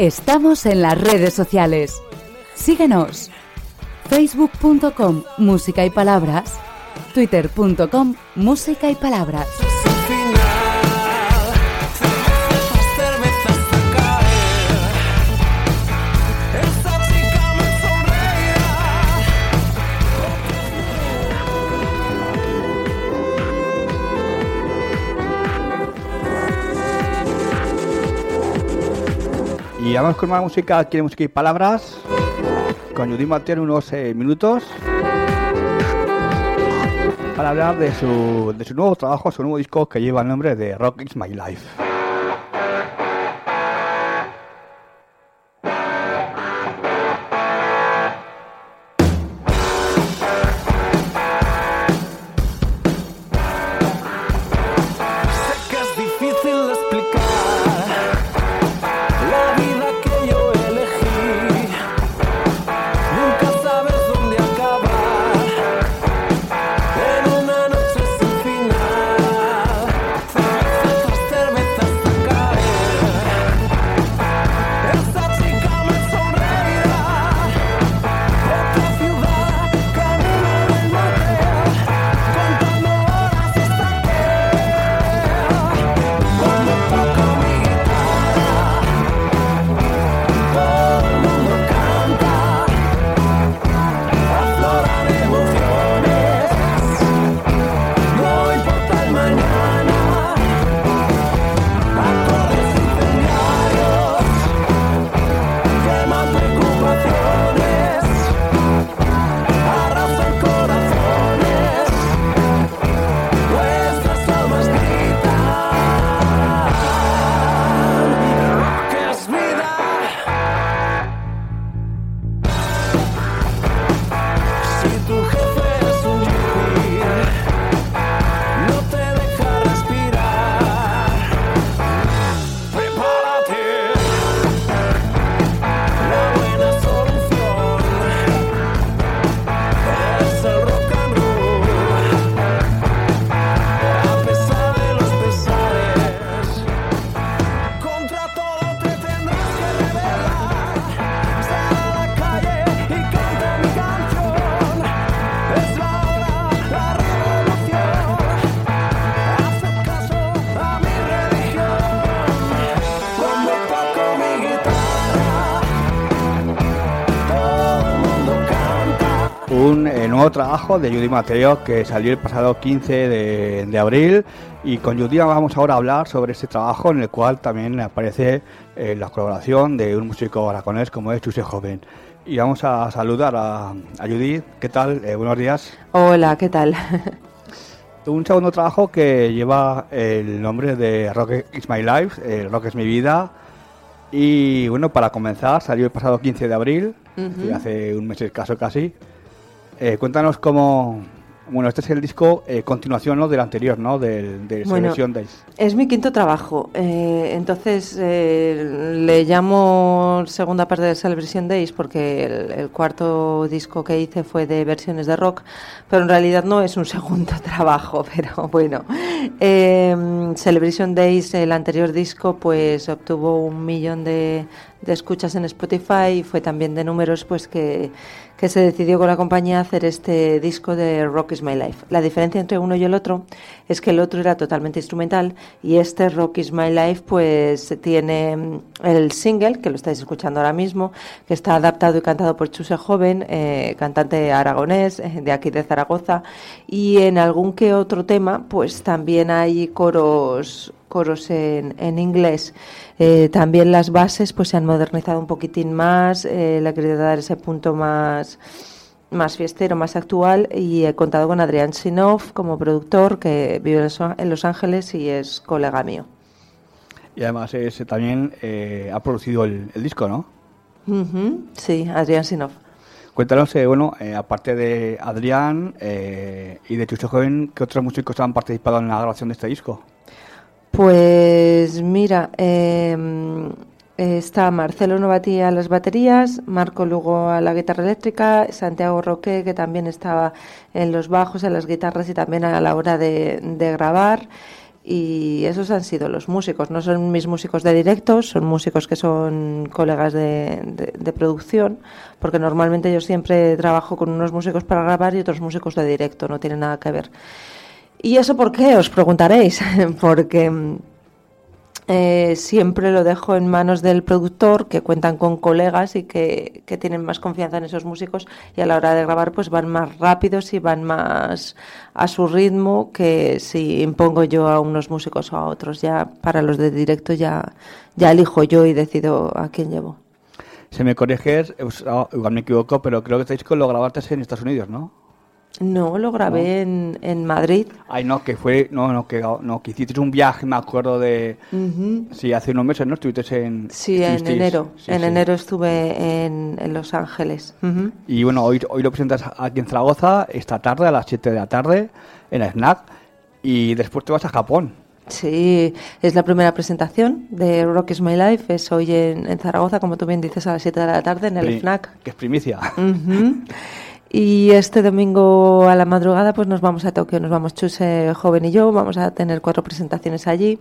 Estamos en las redes sociales. Síguenos. Facebook.com Música y Palabras. Twitter.com Música y Palabras. Y vamos con más música, quiere música y palabras. Con Judy Mateo unos eh, minutos para hablar de su, de su nuevo trabajo, su nuevo disco que lleva el nombre de Rock Is My Life. Trabajo de Judy Mateo que salió el pasado 15 de, abril y con Judy vamos ahora a hablar sobre este trabajo en el cual también aparece eh, la colaboración de un músico aragonés como es Chuse Joven. Y vamos a saludar a, a Judy. ¿Qué tal? Eh, buenos días. Hola, ¿qué tal? un segundo trabajo que lleva el nombre de Rock is My Life, eh, Rock es mi vida. Y bueno, para comenzar, salió el pasado 15 de abril, hace un mes escaso casi. Eh, cuéntanos cómo, bueno, este es el disco eh, continuación ¿no? del anterior, ¿no? Del, de Celebration Days. Es mi quinto trabajo. Eh, entonces eh, le llamo segunda parte de Celebration Days porque el, cuarto disco que hice fue de versiones de rock, pero en realidad no es un segundo trabajo. Pero bueno, Celebration Days, el anterior disco, pues obtuvo un millón de, de escuchas en Spotify y fue también de números pues que que se decidió con la compañía hacer este disco de Rock is My Life. La diferencia entre uno y el otro es que el otro era totalmente instrumental y este Rock is My Life pues tiene mm, el single, que lo estáis escuchando ahora mismo, que está adaptado y cantado por Chuse Joven, eh, cantante aragonés eh, de aquí de Zaragoza, y en algún que otro tema pues también hay coros coros en, en inglés. Eh, también las bases pues se han modernizado un poquitín más, eh, le querido dar ese punto más más fiestero, más actual y he contado con Adrián Sinov como productor que vive en Los Ángeles y es colega mío. Y además ese también eh, ha producido el, disco, ¿no? Sí, Adrián Sinov. Cuéntanos, bueno, aparte de Adrián y de Chucho Joven, ¿qué otros músicos han participado en la grabación de este disco? Pues mira, em, está Marcelo Novati a las baterías, Marco Lugo a la guitarra eléctrica, Santiago Roque, que también estaba en los bajos, en las guitarras y también a la hora de, grabar. y esos han sido los músicos. No son mis músicos de directo, son músicos que son colegas de, de, producción, porque normalmente yo siempre trabajo con unos músicos para grabar y otros músicos de directo, no tiene nada que ver. ¿Y eso por qué? Os preguntaréis. porque eh, siempre lo dejo en manos del productor, que cuentan con colegas y que, tienen más confianza en esos músicos y a la hora de grabar pues van más rápidos y van más a su ritmo que si impongo yo a unos músicos o a otros. Ya para los de directo ya, ya elijo yo y decido a quién llevo. Si me corriges, ah, igual me equivoco, pero creo que este disco lo grabaste en Estados Unidos, ¿no? No, lo grabé En, en, Madrid. Ay, no, que fue, no, no, que, no, que hiciste un viaje, me acuerdo de, sí, hace unos meses, ¿no? Estuviste en... Sí, en enero, en enero estuve en, en Los Ángeles. Y bueno, hoy, hoy lo presentas aquí en Zaragoza, esta tarde, a las 7 de la tarde, en el Snack, y después te vas a Japón. Sí, es la primera presentación de Rock is My Life, es hoy en, Zaragoza, como tú bien dices, a las 7 de la tarde en el FNAC. Que es primicia. Y este domingo a la madrugada pues nos vamos a Tokio, nos vamos Chuse Joven y yo, vamos a tener cuatro presentaciones allí.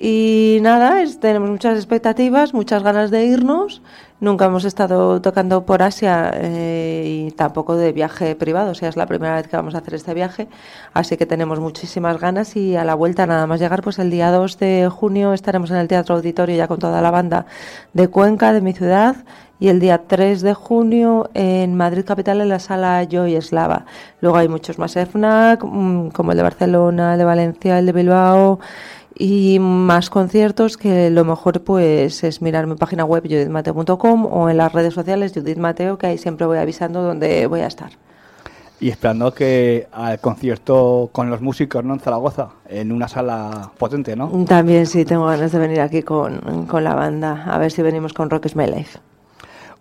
Y nada, tenemos muchas expectativas, muchas ganas de irnos. Nunca hemos estado tocando por Asia eh, y tampoco de viaje privado, o sea, es la primera vez que vamos a hacer este viaje, así que tenemos muchísimas ganas y a la vuelta nada más llegar, pues el día 2 de junio estaremos en el Teatro Auditorio ya con toda la banda de Cuenca, de mi ciudad, y el día 3 de junio en Madrid Capital en la sala Joy Eslava. Luego hay muchos más FNAC, mm, como el de Barcelona, el de Valencia, el de Bilbao y más conciertos que lo mejor pues es mirar mi página web judithmateo.com o en las redes sociales Judith Mateo que ahí siempre voy avisando dónde voy a estar. Y esperando que al concierto con los músicos ¿no? en Zaragoza, en una sala potente, ¿no? También sí, tengo ganas de venir aquí con, con la banda, a ver si venimos con Rock is My Life.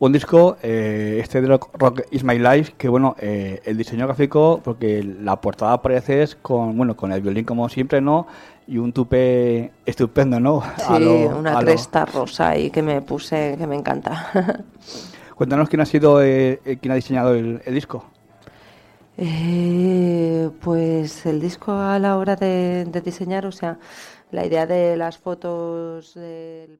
Un disco, eh, este de Rock Is My Life, que bueno, eh, el diseño gráfico, porque la portada aparece es con, bueno, con el violín como siempre, ¿no? Y un tupe estupendo, ¿no? Sí, una cresta rosa y que me puse, que me encanta. Cuéntanos quién ha sido, eh, quién ha diseñado el, disco. pues el disco a la hora de, de diseñar, o sea, la idea de las fotos del...